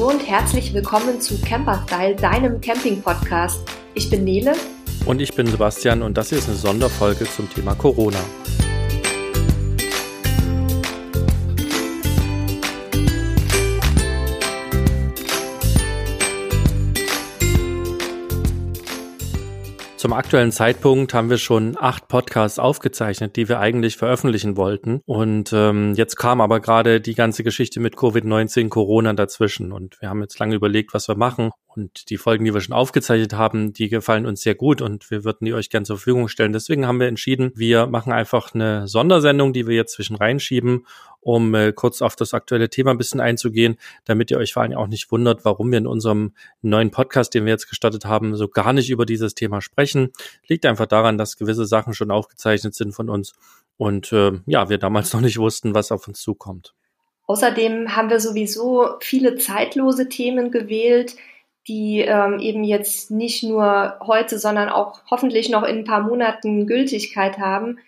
Hallo und herzlich willkommen zu Camperstyle, deinem Camping-Podcast. Ich bin Nele. Und ich bin Sebastian und das hier ist eine Sonderfolge zum Thema Corona. Zum aktuellen Zeitpunkt haben wir schon acht Podcasts aufgezeichnet, die wir eigentlich veröffentlichen wollten. Und ähm, jetzt kam aber gerade die ganze Geschichte mit Covid-19, Corona dazwischen. Und wir haben jetzt lange überlegt, was wir machen. Und die Folgen, die wir schon aufgezeichnet haben, die gefallen uns sehr gut und wir würden die euch gern zur Verfügung stellen. Deswegen haben wir entschieden, wir machen einfach eine Sondersendung, die wir jetzt zwischen reinschieben, um äh, kurz auf das aktuelle Thema ein bisschen einzugehen, damit ihr euch vor allem auch nicht wundert, warum wir in unserem neuen Podcast, den wir jetzt gestartet haben, so gar nicht über dieses Thema sprechen. Liegt einfach daran, dass gewisse Sachen schon aufgezeichnet sind von uns und äh, ja, wir damals noch nicht wussten, was auf uns zukommt. Außerdem haben wir sowieso viele zeitlose Themen gewählt, die ähm, eben jetzt nicht nur heute, sondern auch hoffentlich noch in ein paar Monaten Gültigkeit haben.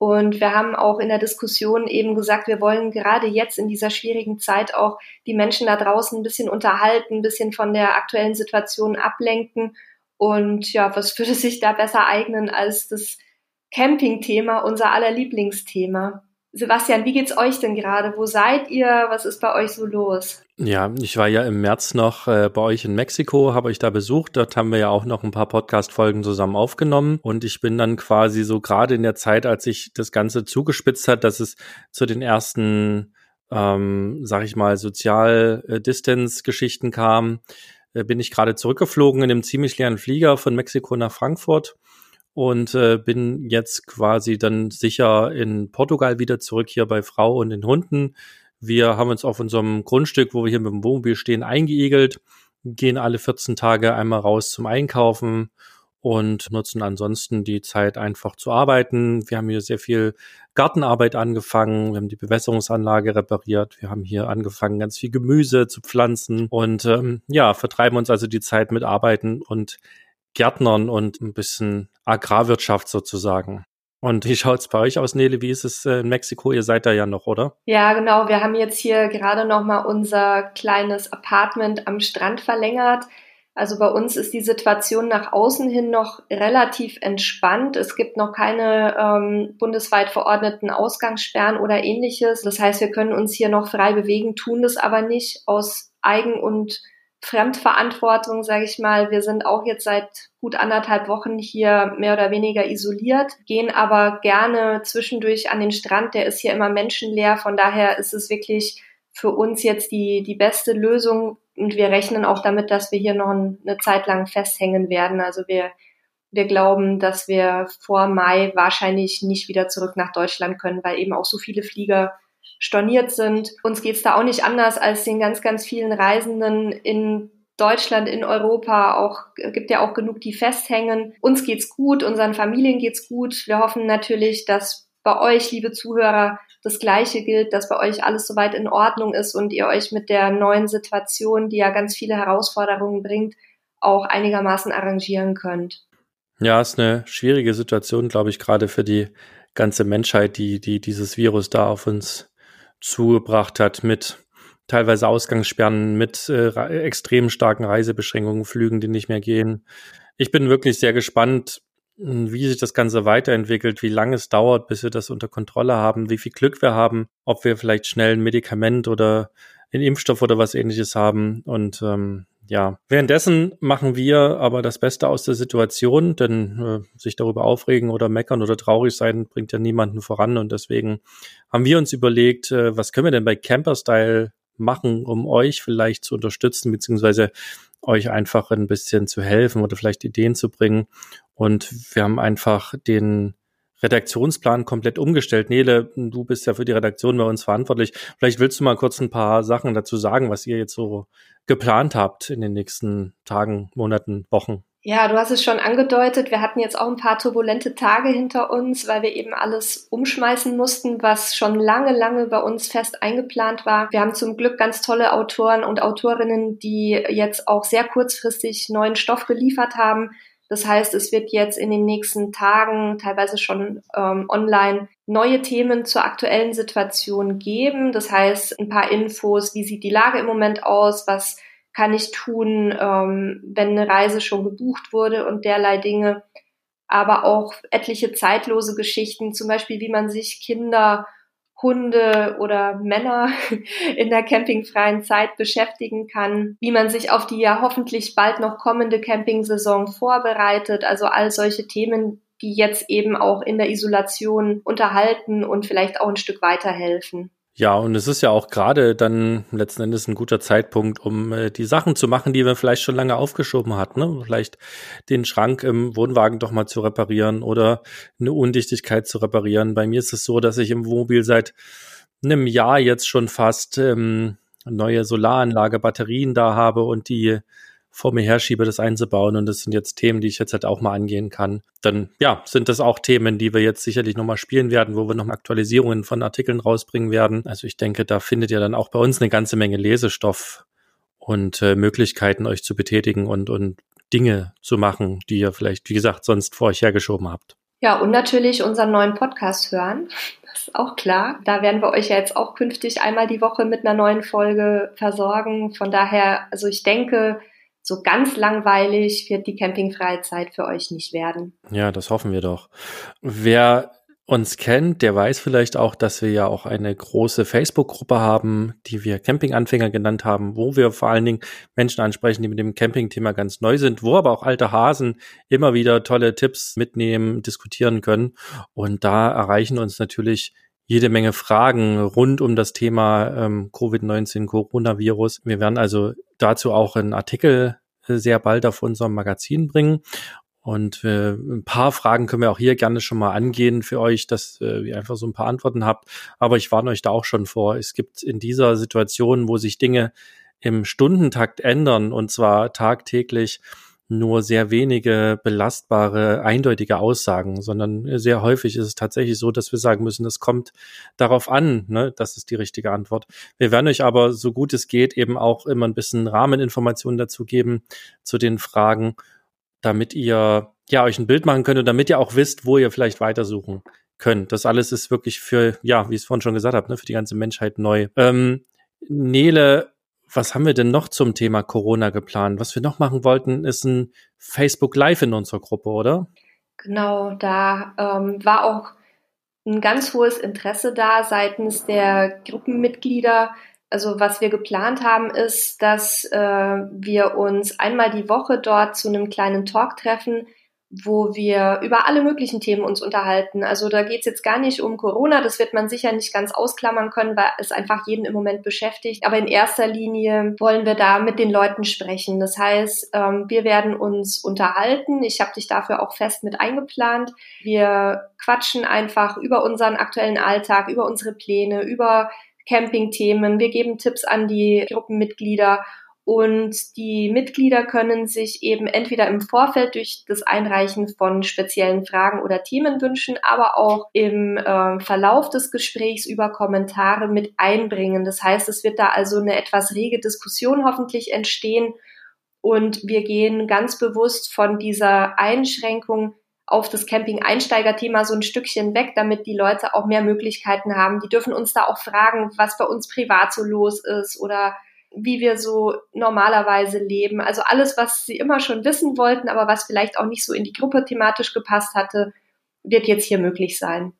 Und wir haben auch in der Diskussion eben gesagt, wir wollen gerade jetzt in dieser schwierigen Zeit auch die Menschen da draußen ein bisschen unterhalten, ein bisschen von der aktuellen Situation ablenken. Und ja, was würde sich da besser eignen als das Camping-Thema, unser aller Lieblingsthema? Sebastian, wie geht's euch denn gerade? Wo seid ihr? Was ist bei euch so los? Ja, ich war ja im März noch äh, bei euch in Mexiko, habe euch da besucht. Dort haben wir ja auch noch ein paar Podcast-Folgen zusammen aufgenommen. Und ich bin dann quasi so gerade in der Zeit, als sich das Ganze zugespitzt hat, dass es zu den ersten, ähm, sag ich mal, Sozial-Distance-Geschichten kam, äh, bin ich gerade zurückgeflogen in einem ziemlich leeren Flieger von Mexiko nach Frankfurt und äh, bin jetzt quasi dann sicher in Portugal wieder zurück hier bei Frau und den Hunden. Wir haben uns auf unserem Grundstück, wo wir hier mit dem Wohnmobil stehen, eingeegelt, gehen alle 14 Tage einmal raus zum Einkaufen und nutzen ansonsten die Zeit einfach zu arbeiten. Wir haben hier sehr viel Gartenarbeit angefangen, wir haben die Bewässerungsanlage repariert, wir haben hier angefangen, ganz viel Gemüse zu pflanzen und ähm, ja, vertreiben uns also die Zeit mit Arbeiten und Gärtnern und ein bisschen Agrarwirtschaft sozusagen. Und wie schaut's bei euch aus, Nele? Wie ist es äh, in Mexiko? Ihr seid da ja noch, oder? Ja, genau. Wir haben jetzt hier gerade noch mal unser kleines Apartment am Strand verlängert. Also bei uns ist die Situation nach außen hin noch relativ entspannt. Es gibt noch keine ähm, bundesweit verordneten Ausgangssperren oder ähnliches. Das heißt, wir können uns hier noch frei bewegen, tun das aber nicht aus Eigen- und Fremdverantwortung, sage ich mal. Wir sind auch jetzt seit gut anderthalb Wochen hier mehr oder weniger isoliert, gehen aber gerne zwischendurch an den Strand. Der ist hier immer menschenleer. Von daher ist es wirklich für uns jetzt die, die beste Lösung. Und wir rechnen auch damit, dass wir hier noch eine Zeit lang festhängen werden. Also wir, wir glauben, dass wir vor Mai wahrscheinlich nicht wieder zurück nach Deutschland können, weil eben auch so viele Flieger storniert sind. Uns geht's da auch nicht anders als den ganz, ganz vielen Reisenden in Deutschland, in Europa auch, gibt ja auch genug, die festhängen. Uns geht's gut, unseren Familien geht's gut. Wir hoffen natürlich, dass bei euch, liebe Zuhörer, das Gleiche gilt, dass bei euch alles soweit in Ordnung ist und ihr euch mit der neuen Situation, die ja ganz viele Herausforderungen bringt, auch einigermaßen arrangieren könnt. Ja, ist eine schwierige Situation, glaube ich, gerade für die ganze Menschheit, die, die dieses Virus da auf uns zugebracht hat mit teilweise Ausgangssperren, mit äh, extrem starken Reisebeschränkungen, Flügen, die nicht mehr gehen. Ich bin wirklich sehr gespannt, hm, wie sich das Ganze weiterentwickelt, wie lange es dauert, bis wir das unter Kontrolle haben, wie viel Glück wir haben, ob wir vielleicht schnell ein Medikament oder einen Impfstoff oder was ähnliches haben. Und ähm, ja, währenddessen machen wir aber das Beste aus der Situation, denn äh, sich darüber aufregen oder meckern oder traurig sein bringt ja niemanden voran und deswegen haben wir uns überlegt, äh, was können wir denn bei Camperstyle machen, um euch vielleicht zu unterstützen, beziehungsweise euch einfach ein bisschen zu helfen oder vielleicht Ideen zu bringen. Und wir haben einfach den Redaktionsplan komplett umgestellt. Nele, du bist ja für die Redaktion bei uns verantwortlich. Vielleicht willst du mal kurz ein paar Sachen dazu sagen, was ihr jetzt so geplant habt in den nächsten Tagen, Monaten, Wochen. Ja, du hast es schon angedeutet. Wir hatten jetzt auch ein paar turbulente Tage hinter uns, weil wir eben alles umschmeißen mussten, was schon lange, lange bei uns fest eingeplant war. Wir haben zum Glück ganz tolle Autoren und Autorinnen, die jetzt auch sehr kurzfristig neuen Stoff geliefert haben. Das heißt, es wird jetzt in den nächsten Tagen, teilweise schon ähm, online, neue Themen zur aktuellen Situation geben. Das heißt, ein paar Infos, wie sieht die Lage im Moment aus, was kann ich tun, ähm, wenn eine Reise schon gebucht wurde und derlei Dinge. Aber auch etliche zeitlose Geschichten, zum Beispiel, wie man sich Kinder, Hunde oder Männer in der campingfreien Zeit beschäftigen kann, wie man sich auf die ja hoffentlich bald noch kommende Campingsaison vorbereitet. Also all solche Themen, die jetzt eben auch in der Isolation unterhalten und vielleicht auch ein Stück weiterhelfen. Ja, und es ist ja auch gerade dann letzten Endes ein guter Zeitpunkt, um äh, die Sachen zu machen, die man vielleicht schon lange aufgeschoben hat. Ne? Vielleicht den Schrank im Wohnwagen doch mal zu reparieren oder eine Undichtigkeit zu reparieren. Bei mir ist es so, dass ich im Wohnmobil seit einem Jahr jetzt schon fast ähm, neue Solaranlage, Batterien da habe und die vor mir herschiebe, das einzubauen. Und das sind jetzt Themen, die ich jetzt halt auch mal angehen kann. Dann, ja, sind das auch Themen, die wir jetzt sicherlich nochmal spielen werden, wo wir nochmal Aktualisierungen von Artikeln rausbringen werden. Also ich denke, da findet ihr dann auch bei uns eine ganze Menge Lesestoff und äh, Möglichkeiten, euch zu betätigen und, und Dinge zu machen, die ihr vielleicht, wie gesagt, sonst vor euch hergeschoben habt. Ja, und natürlich unseren neuen Podcast hören. Das ist auch klar. Da werden wir euch ja jetzt auch künftig einmal die Woche mit einer neuen Folge versorgen. Von daher, also ich denke, so ganz langweilig wird die Campingfreizeit für euch nicht werden. Ja, das hoffen wir doch. Wer uns kennt, der weiß vielleicht auch, dass wir ja auch eine große Facebook-Gruppe haben, die wir Campinganfänger genannt haben, wo wir vor allen Dingen Menschen ansprechen, die mit dem Camping-Thema ganz neu sind, wo aber auch alte Hasen immer wieder tolle Tipps mitnehmen, diskutieren können. Und da erreichen uns natürlich jede Menge Fragen rund um das Thema ähm, Covid-19, Coronavirus. Wir werden also dazu auch einen Artikel äh, sehr bald auf unserem Magazin bringen. Und äh, ein paar Fragen können wir auch hier gerne schon mal angehen für euch, dass äh, ihr einfach so ein paar Antworten habt. Aber ich warne euch da auch schon vor. Es gibt in dieser Situation, wo sich Dinge im Stundentakt ändern, und zwar tagtäglich, nur sehr wenige belastbare, eindeutige Aussagen, sondern sehr häufig ist es tatsächlich so, dass wir sagen müssen, es kommt darauf an, ne, das ist die richtige Antwort. Wir werden euch aber, so gut es geht, eben auch immer ein bisschen Rahmeninformationen dazu geben, zu den Fragen, damit ihr ja euch ein Bild machen könnt und damit ihr auch wisst, wo ihr vielleicht weitersuchen könnt. Das alles ist wirklich für, ja, wie ich es vorhin schon gesagt habe, ne, für die ganze Menschheit neu. Ähm, Nele was haben wir denn noch zum Thema Corona geplant? Was wir noch machen wollten, ist ein Facebook Live in unserer Gruppe, oder? Genau, da ähm, war auch ein ganz hohes Interesse da seitens der Gruppenmitglieder. Also was wir geplant haben, ist, dass äh, wir uns einmal die Woche dort zu einem kleinen Talk treffen, wo wir über alle möglichen Themen uns unterhalten. Also da geht es jetzt gar nicht um Corona, das wird man sicher nicht ganz ausklammern können, weil es einfach jeden im Moment beschäftigt. Aber in erster Linie wollen wir da mit den Leuten sprechen. Das heißt, ähm, wir werden uns unterhalten. Ich habe dich dafür auch fest mit eingeplant. Wir quatschen einfach über unseren aktuellen Alltag, über unsere Pläne, über Campingthemen. Wir geben Tipps an die Gruppenmitglieder und die Mitglieder können sich eben entweder im Vorfeld durch das Einreichen von speziellen Fragen oder Themen wünschen, aber auch im äh, Verlauf des Gesprächs über Kommentare mit einbringen. Das heißt, es wird da also eine etwas rege Diskussion hoffentlich entstehen. Und wir gehen ganz bewusst von dieser Einschränkung auf das Camping-Einsteiger-Thema so ein Stückchen weg, damit die Leute auch mehr Möglichkeiten haben. Die dürfen uns da auch fragen, was bei uns privat so los ist oder wie wir so normalerweise leben. Also alles, was sie immer schon wissen wollten, aber was vielleicht auch nicht so in die Gruppe thematisch gepasst hatte, wird jetzt hier möglich sein.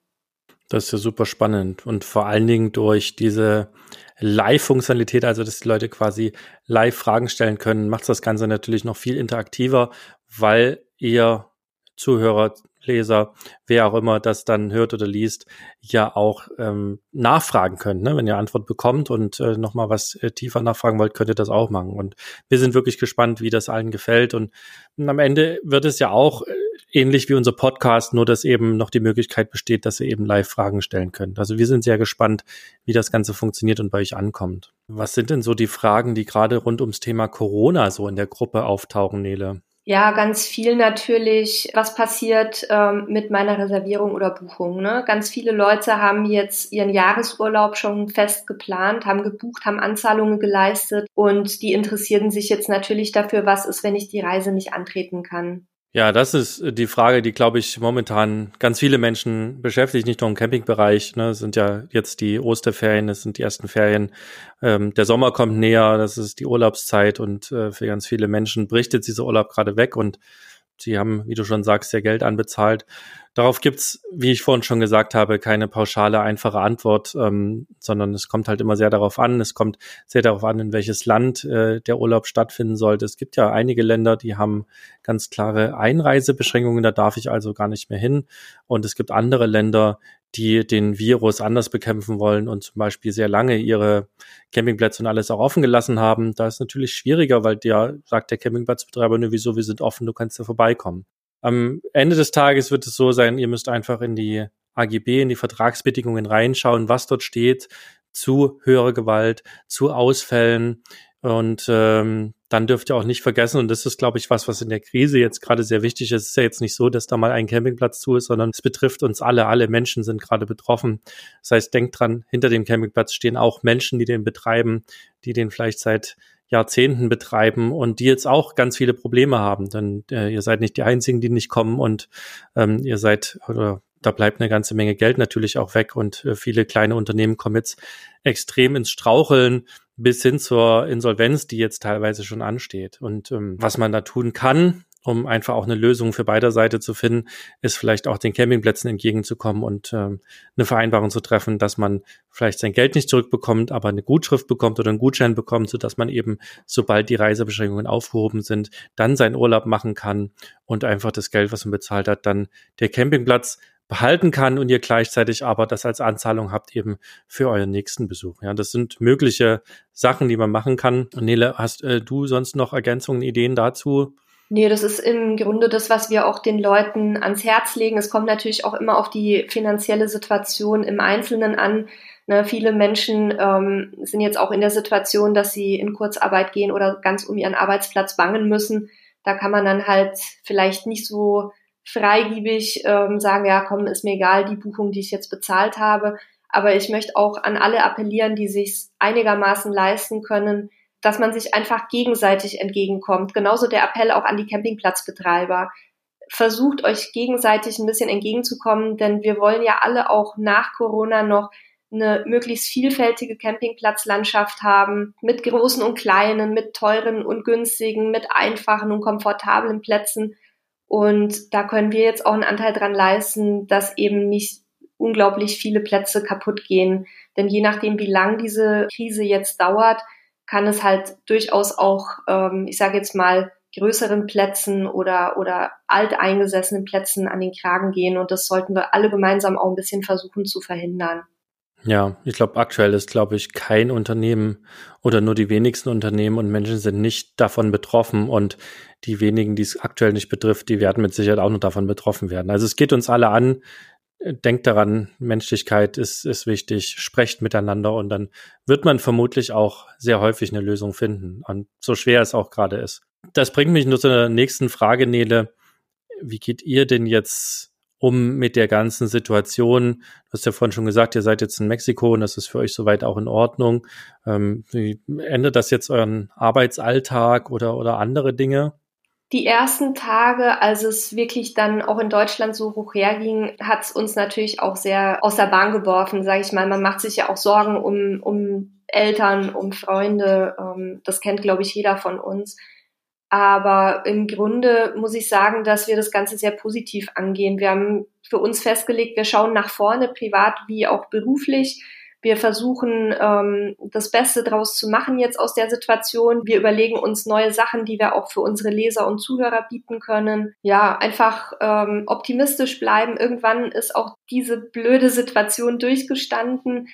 Das ist ja super spannend und vor allen Dingen durch diese Live-Funktionalität, also dass die Leute quasi live Fragen stellen können, macht das Ganze natürlich noch viel interaktiver, weil ihr Zuhörer Leser, wer auch immer das dann hört oder liest, ja auch ähm, nachfragen könnt. Ne? Wenn ihr Antwort bekommt und äh, nochmal was äh, tiefer nachfragen wollt, könnt ihr das auch machen. Und wir sind wirklich gespannt, wie das allen gefällt. Und, und am Ende wird es ja auch äh, ähnlich wie unser Podcast, nur dass eben noch die Möglichkeit besteht, dass ihr eben live Fragen stellen könnt. Also wir sind sehr gespannt, wie das Ganze funktioniert und bei euch ankommt. Was sind denn so die Fragen, die gerade rund ums Thema Corona so in der Gruppe auftauchen, Nele? Ja, ganz viel natürlich, was passiert ähm, mit meiner Reservierung oder Buchung. Ne? Ganz viele Leute haben jetzt ihren Jahresurlaub schon fest geplant, haben gebucht, haben Anzahlungen geleistet und die interessieren sich jetzt natürlich dafür, was ist, wenn ich die Reise nicht antreten kann. Ja, das ist die Frage, die, glaube ich, momentan ganz viele Menschen beschäftigt, nicht nur im Campingbereich. Ne? Es sind ja jetzt die Osterferien, es sind die ersten Ferien. Ähm, der Sommer kommt näher, das ist die Urlaubszeit und äh, für ganz viele Menschen bricht jetzt dieser Urlaub gerade weg und sie haben, wie du schon sagst, sehr Geld anbezahlt. Darauf gibt's, wie ich vorhin schon gesagt habe, keine pauschale, einfache Antwort, ähm, sondern es kommt halt immer sehr darauf an. Es kommt sehr darauf an, in welches Land äh, der Urlaub stattfinden sollte. Es gibt ja einige Länder, die haben ganz klare Einreisebeschränkungen, da darf ich also gar nicht mehr hin. Und es gibt andere Länder, die den Virus anders bekämpfen wollen und zum Beispiel sehr lange ihre Campingplätze und alles auch offen gelassen haben. Da ist natürlich schwieriger, weil der sagt der Campingplatzbetreiber, ne, wieso, wir sind offen, du kannst da vorbeikommen. Am Ende des Tages wird es so sein, ihr müsst einfach in die AGB, in die Vertragsbedingungen reinschauen, was dort steht zu höherer Gewalt, zu Ausfällen. Und ähm, dann dürft ihr auch nicht vergessen, und das ist, glaube ich, was, was in der Krise jetzt gerade sehr wichtig ist. Es ist ja jetzt nicht so, dass da mal ein Campingplatz zu ist, sondern es betrifft uns alle. Alle Menschen sind gerade betroffen. Das heißt, denkt dran, hinter dem Campingplatz stehen auch Menschen, die den betreiben, die den vielleicht seit Jahrzehnten betreiben und die jetzt auch ganz viele Probleme haben. Denn äh, ihr seid nicht die Einzigen, die nicht kommen und ähm, ihr seid oder da bleibt eine ganze Menge Geld natürlich auch weg und äh, viele kleine Unternehmen kommen jetzt extrem ins Straucheln bis hin zur Insolvenz, die jetzt teilweise schon ansteht. Und ähm, was man da tun kann, um einfach auch eine Lösung für beider Seite zu finden, ist vielleicht auch den Campingplätzen entgegenzukommen und ähm, eine Vereinbarung zu treffen, dass man vielleicht sein Geld nicht zurückbekommt, aber eine Gutschrift bekommt oder einen Gutschein bekommt, so dass man eben, sobald die Reisebeschränkungen aufgehoben sind, dann seinen Urlaub machen kann und einfach das Geld, was man bezahlt hat, dann der Campingplatz behalten kann und ihr gleichzeitig aber das als Anzahlung habt eben für euren nächsten Besuch. Ja, das sind mögliche Sachen, die man machen kann. Nele, hast äh, du sonst noch Ergänzungen, Ideen dazu? Nee, das ist im Grunde das, was wir auch den Leuten ans Herz legen. Es kommt natürlich auch immer auf die finanzielle Situation im Einzelnen an. Ne, viele Menschen ähm, sind jetzt auch in der Situation, dass sie in Kurzarbeit gehen oder ganz um ihren Arbeitsplatz bangen müssen. Da kann man dann halt vielleicht nicht so freigiebig ähm, sagen, ja, komm, ist mir egal, die Buchung, die ich jetzt bezahlt habe. Aber ich möchte auch an alle appellieren, die sich einigermaßen leisten können, dass man sich einfach gegenseitig entgegenkommt. Genauso der Appell auch an die Campingplatzbetreiber. Versucht euch gegenseitig ein bisschen entgegenzukommen, denn wir wollen ja alle auch nach Corona noch eine möglichst vielfältige Campingplatzlandschaft haben, mit großen und kleinen, mit teuren und günstigen, mit einfachen und komfortablen Plätzen. Und da können wir jetzt auch einen Anteil dran leisten, dass eben nicht unglaublich viele Plätze kaputt gehen. Denn je nachdem, wie lang diese Krise jetzt dauert, kann es halt durchaus auch, ähm, ich sage jetzt mal, größeren Plätzen oder, oder alteingesessenen Plätzen an den Kragen gehen. Und das sollten wir alle gemeinsam auch ein bisschen versuchen zu verhindern. Ja, ich glaube, aktuell ist, glaube ich, kein Unternehmen oder nur die wenigsten Unternehmen und Menschen sind nicht davon betroffen und die wenigen, die es aktuell nicht betrifft, die werden mit Sicherheit auch nur davon betroffen werden. Also es geht uns alle an denkt daran, Menschlichkeit ist, ist wichtig, sprecht miteinander und dann wird man vermutlich auch sehr häufig eine Lösung finden. Und so schwer es auch gerade ist. Das bringt mich nur zu der nächsten Frage, Nele. Wie geht ihr denn jetzt um mit der ganzen Situation? Du hast ja vorhin schon gesagt, ihr seid jetzt in Mexiko und das ist für euch soweit auch in Ordnung. Ähm, ändert das jetzt euren Arbeitsalltag oder, oder andere Dinge? Die ersten Tage, als es wirklich dann auch in Deutschland so hoch herging, hat es uns natürlich auch sehr aus der Bahn geworfen, sage ich mal. Man macht sich ja auch Sorgen um, um Eltern, um Freunde. Ähm, das kennt, glaube ich, jeder von uns. Aber im Grunde muss ich sagen, dass wir das Ganze sehr positiv angehen. Wir haben für uns festgelegt, wir schauen nach vorne, privat wie auch beruflich wir versuchen, ähm, das Beste daraus zu machen jetzt aus der Situation. Wir überlegen uns neue Sachen, die wir auch für unsere Leser und Zuhörer bieten können. Ja, einfach ähm, optimistisch bleiben. Irgendwann ist auch diese blöde Situation durchgestanden.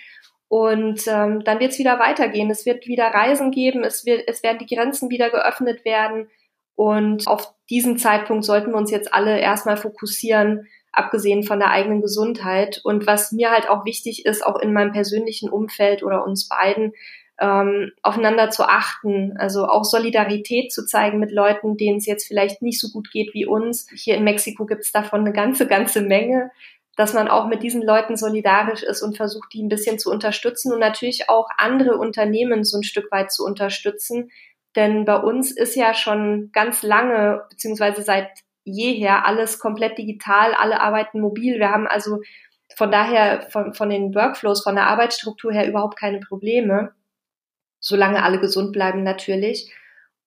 Und ähm, dann wird es wieder weitergehen. Es wird wieder Reisen geben, es, wird, es werden die Grenzen wieder geöffnet werden. Und auf diesen Zeitpunkt sollten wir uns jetzt alle erstmal fokussieren, abgesehen von der eigenen Gesundheit. Und was mir halt auch wichtig ist, auch in meinem persönlichen Umfeld oder uns beiden, ähm, aufeinander zu achten, also auch Solidarität zu zeigen mit Leuten, denen es jetzt vielleicht nicht so gut geht wie uns. Hier in Mexiko gibt es davon eine ganze, ganze Menge, dass man auch mit diesen Leuten solidarisch ist und versucht, die ein bisschen zu unterstützen und natürlich auch andere Unternehmen so ein Stück weit zu unterstützen. Denn bei uns ist ja schon ganz lange, beziehungsweise seit jeher alles komplett digital, alle arbeiten mobil. Wir haben also von daher von, von den Workflows, von der Arbeitsstruktur her überhaupt keine Probleme, solange alle gesund bleiben natürlich.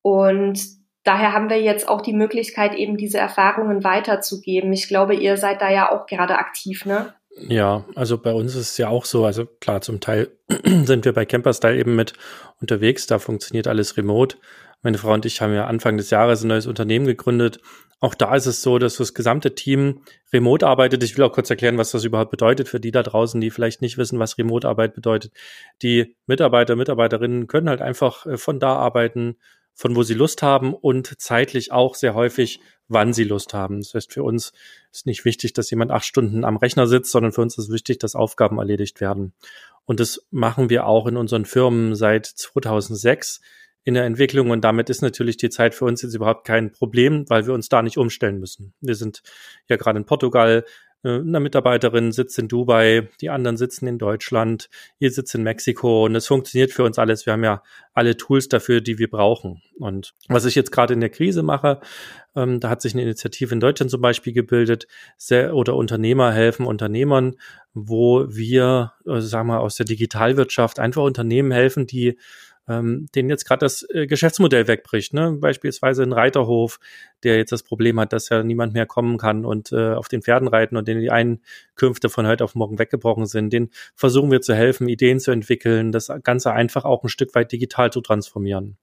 Und daher haben wir jetzt auch die Möglichkeit, eben diese Erfahrungen weiterzugeben. Ich glaube, ihr seid da ja auch gerade aktiv, ne? Ja, also bei uns ist es ja auch so, also klar, zum Teil sind wir bei Camperstyle eben mit unterwegs, da funktioniert alles remote. Meine Frau und ich haben ja Anfang des Jahres ein neues Unternehmen gegründet. Auch da ist es so, dass das gesamte Team remote arbeitet. Ich will auch kurz erklären, was das überhaupt bedeutet für die da draußen, die vielleicht nicht wissen, was Remote-Arbeit bedeutet. Die Mitarbeiter, Mitarbeiterinnen können halt einfach äh, von da arbeiten, von wo sie Lust haben und zeitlich auch sehr häufig, wann sie Lust haben. Das heißt, für uns ist nicht wichtig, dass jemand acht Stunden am Rechner sitzt, sondern für uns ist wichtig, dass Aufgaben erledigt werden. Und das machen wir auch in unseren Firmen seit 2006 in der Entwicklung und damit ist natürlich die Zeit für uns jetzt überhaupt kein Problem, weil wir uns da nicht umstellen müssen. Wir sind ja gerade in Portugal, eine Mitarbeiterin sitzt in Dubai, die anderen sitzen in Deutschland, ihr sitzt in Mexiko und es funktioniert für uns alles. Wir haben ja alle Tools dafür, die wir brauchen. Und was ich jetzt gerade in der Krise mache, ähm, da hat sich eine Initiative in Deutschland zum Beispiel gebildet, sehr, oder Unternehmer helfen Unternehmern, wo wir, also sagen wir, aus der Digitalwirtschaft einfach Unternehmen helfen, die ähm, denen jetzt gerade das äh, Geschäftsmodell wegbricht. Ne? Beispielsweise ein Reiterhof, der jetzt das Problem hat, dass ja niemand mehr kommen kann und äh, auf den Pferden reiten und denen die Einkünfte von heute auf morgen weggebrochen sind. Den versuchen wir zu helfen, Ideen zu entwickeln, das Ganze einfach auch ein Stück weit digital zu transformieren.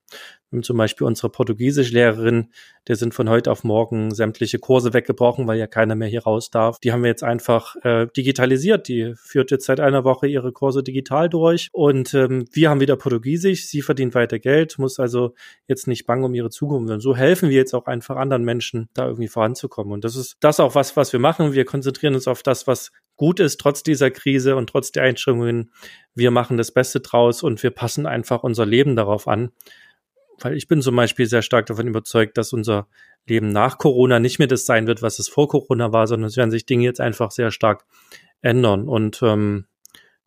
Zum Beispiel unsere Portugiesischlehrerin, der sind von heute auf morgen sämtliche Kurse weggebrochen, weil ja keiner mehr hier raus darf. Die haben wir jetzt einfach äh, digitalisiert. Die führt jetzt seit einer Woche ihre Kurse digital durch und ähm, wir haben wieder Portugiesisch. Sie verdient weiter Geld, muss also jetzt nicht bangen um ihre Zukunft. Und so helfen wir jetzt auch einfach anderen Menschen, da irgendwie voranzukommen. Und das ist das auch was, was wir machen. Wir konzentrieren uns auf das, was gut ist, trotz dieser Krise und trotz der Einschränkungen. Wir machen das Beste draus und wir passen einfach unser Leben darauf an weil ich bin zum Beispiel sehr stark davon überzeugt, dass unser Leben nach Corona nicht mehr das sein wird, was es vor Corona war, sondern es werden sich Dinge jetzt einfach sehr stark ändern. Und ähm,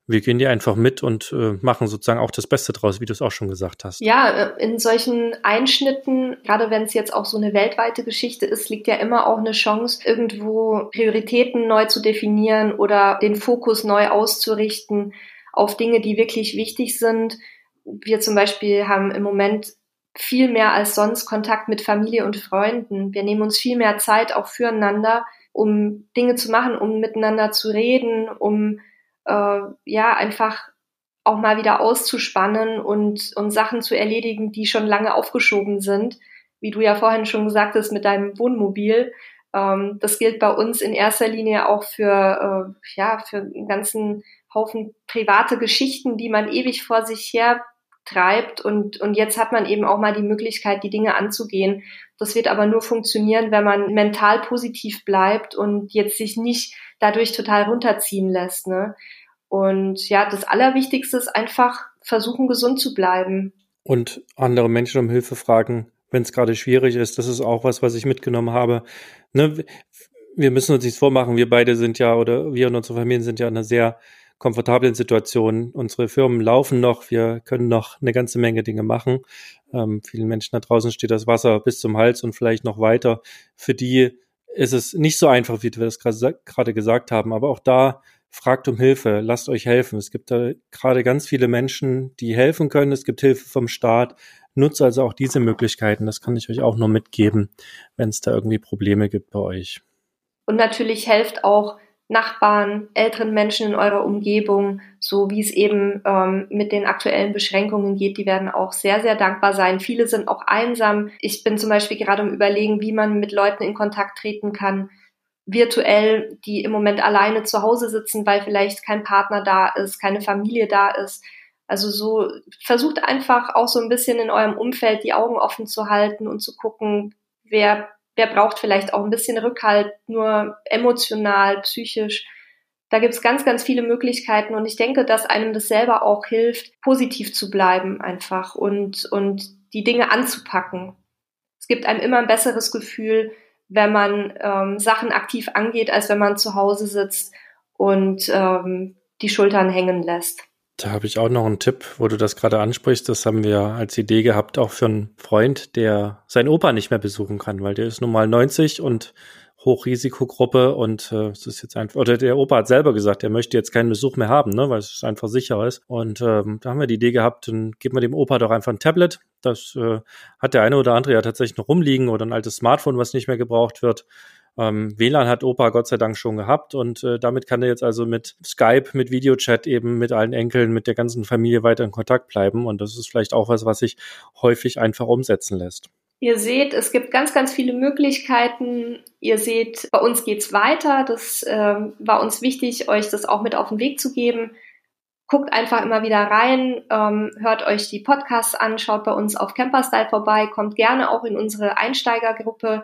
wir gehen die einfach mit und äh, machen sozusagen auch das Beste draus, wie du es auch schon gesagt hast. Ja, äh, in solchen Einschnitten, gerade wenn es jetzt auch so eine weltweite Geschichte ist, liegt ja immer auch eine Chance, irgendwo Prioritäten neu zu definieren oder den Fokus neu auszurichten auf Dinge, die wirklich wichtig sind. Wir zum Beispiel haben im Moment viel mehr als sonst Kontakt mit Familie und Freunden. Wir nehmen uns viel mehr Zeit auch füreinander, um Dinge zu machen, um miteinander zu reden, um äh, ja einfach auch mal wieder auszuspannen und, und Sachen zu erledigen, die schon lange aufgeschoben sind. Wie du ja vorhin schon gesagt hast mit deinem Wohnmobil. Ähm, das gilt bei uns in erster Linie auch für, äh, ja, für einen ganzen Haufen private Geschichten, die man ewig vor sich her treibt und, und jetzt hat man eben auch mal die Möglichkeit, die Dinge anzugehen. Das wird aber nur funktionieren, wenn man mental positiv bleibt und jetzt sich nicht dadurch total runterziehen lässt. Ne? Und ja, das Allerwichtigste ist einfach versuchen, gesund zu bleiben. Und andere Menschen um Hilfe fragen, wenn es gerade schwierig ist. Das ist auch was, was ich mitgenommen habe. Ne? Wir müssen uns nichts vormachen. Wir beide sind ja, oder wir und unsere Familien sind ja in einer sehr komfortablen Situation. Unsere Firmen laufen noch, wir können noch eine ganze Menge Dinge machen. Ähm, vielen Menschen da draußen steht das Wasser bis zum Hals und vielleicht noch weiter. Für die ist es nicht so einfach, wie wir das gerade gesagt haben. Aber auch da fragt um Hilfe, lasst euch helfen. Es gibt da gerade ganz viele Menschen, die helfen können. Es gibt Hilfe vom Staat. Nutzt also auch diese Möglichkeiten. Das kann ich euch auch nur mitgeben, wenn es da irgendwie Probleme gibt bei euch. Und natürlich helft auch Nachbarn, älteren Menschen in eurer Umgebung, so wie es eben ähm, mit den aktuellen Beschränkungen geht, die werden auch sehr, sehr dankbar sein. Viele sind auch einsam. Ich bin zum Beispiel gerade am Überlegen, wie man mit Leuten in Kontakt treten kann, virtuell, die im Moment alleine zu Hause sitzen, weil vielleicht kein Partner da ist, keine Familie da ist. Also so versucht einfach auch so ein bisschen in eurem Umfeld die Augen offen zu halten und zu gucken, wer wer braucht vielleicht auch ein bisschen Rückhalt, nur emotional, psychisch. Da gibt es ganz, ganz viele Möglichkeiten und ich denke, dass einem das selber auch hilft, positiv zu bleiben einfach und, und die Dinge anzupacken. Es gibt einem immer ein besseres Gefühl, wenn man ähm, Sachen aktiv angeht, als wenn man zu Hause sitzt und ähm, die Schultern hängen lässt. Da habe ich auch noch einen Tipp, wo du das gerade ansprichst. Das haben wir als Idee gehabt, auch für einen Freund, der seinen Opa nicht mehr besuchen kann, weil der ist nun mal 90 und Hochrisikogruppe und äh, es ist jetzt einfach, oder der Opa hat selber gesagt, er möchte jetzt keinen Besuch mehr haben, ne, weil es einfach sicher ist. Und ähm, da haben wir die Idee gehabt, dann geben wir dem Opa doch einfach ein Tablet. Das äh, hat der eine oder andere ja tatsächlich noch rumliegen oder ein altes Smartphone, was nicht mehr gebraucht wird. Ähm, WLAN hat Opa Gott sei Dank schon gehabt und äh, damit kann er jetzt also mit Skype, mit Videochat eben mit allen Enkeln, mit der ganzen Familie weiter in Kontakt bleiben und das ist vielleicht auch was, was sich häufig einfach umsetzen lässt. Ihr seht, es gibt ganz, ganz viele Möglichkeiten. Ihr seht, bei uns geht's weiter. Das ähm, war uns wichtig, euch das auch mit auf den Weg zu geben. Guckt einfach immer wieder rein, ähm, hört euch die Podcasts an, schaut bei uns auf Camperstyle vorbei, kommt gerne auch in unsere Einsteigergruppe.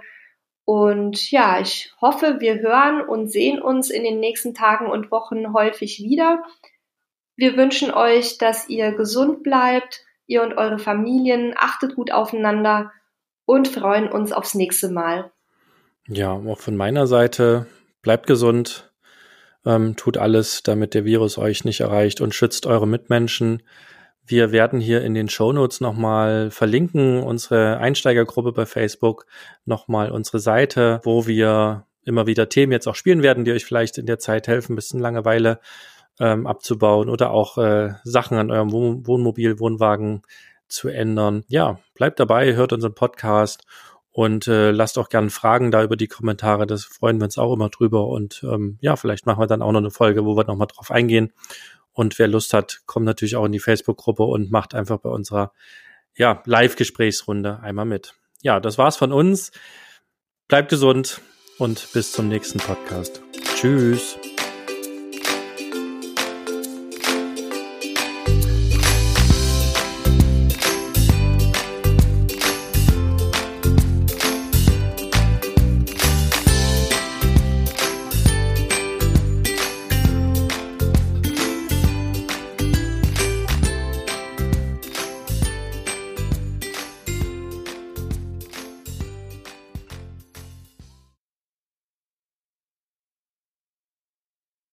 Und ja, ich hoffe, wir hören und sehen uns in den nächsten Tagen und Wochen häufig wieder. Wir wünschen euch, dass ihr gesund bleibt, ihr und eure Familien, achtet gut aufeinander und freuen uns aufs nächste Mal. Ja, auch von meiner Seite, bleibt gesund, ähm, tut alles, damit der Virus euch nicht erreicht und schützt eure Mitmenschen. Wir werden hier in den Shownotes nochmal verlinken, unsere Einsteigergruppe bei Facebook, nochmal unsere Seite, wo wir immer wieder Themen jetzt auch spielen werden, die euch vielleicht in der Zeit helfen, ein bisschen Langeweile ähm, abzubauen oder auch äh, Sachen an eurem Wohn Wohnmobil, Wohnwagen zu ändern. Ja, bleibt dabei, hört unseren Podcast und äh, lasst auch gerne Fragen da über die Kommentare. Das freuen wir uns auch immer drüber. Und ähm, ja, vielleicht machen wir dann auch noch eine Folge, wo wir nochmal drauf eingehen. Und wer Lust hat, kommt natürlich auch in die Facebook-Gruppe und macht einfach bei unserer ja, Live-Gesprächsrunde einmal mit. Ja, das war's von uns. Bleibt gesund und bis zum nächsten Podcast. Tschüss.